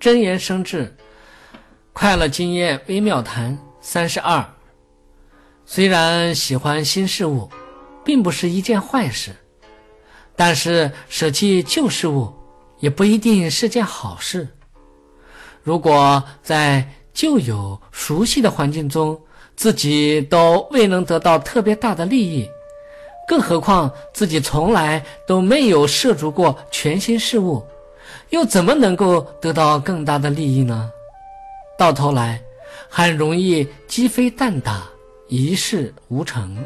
真言生智，快乐经验微妙谈三十二。虽然喜欢新事物，并不是一件坏事，但是舍弃旧事物也不一定是件好事。如果在旧有熟悉的环境中，自己都未能得到特别大的利益，更何况自己从来都没有涉足过全新事物，又怎么能够得到更大的利益呢？到头来，很容易鸡飞蛋打，一事无成。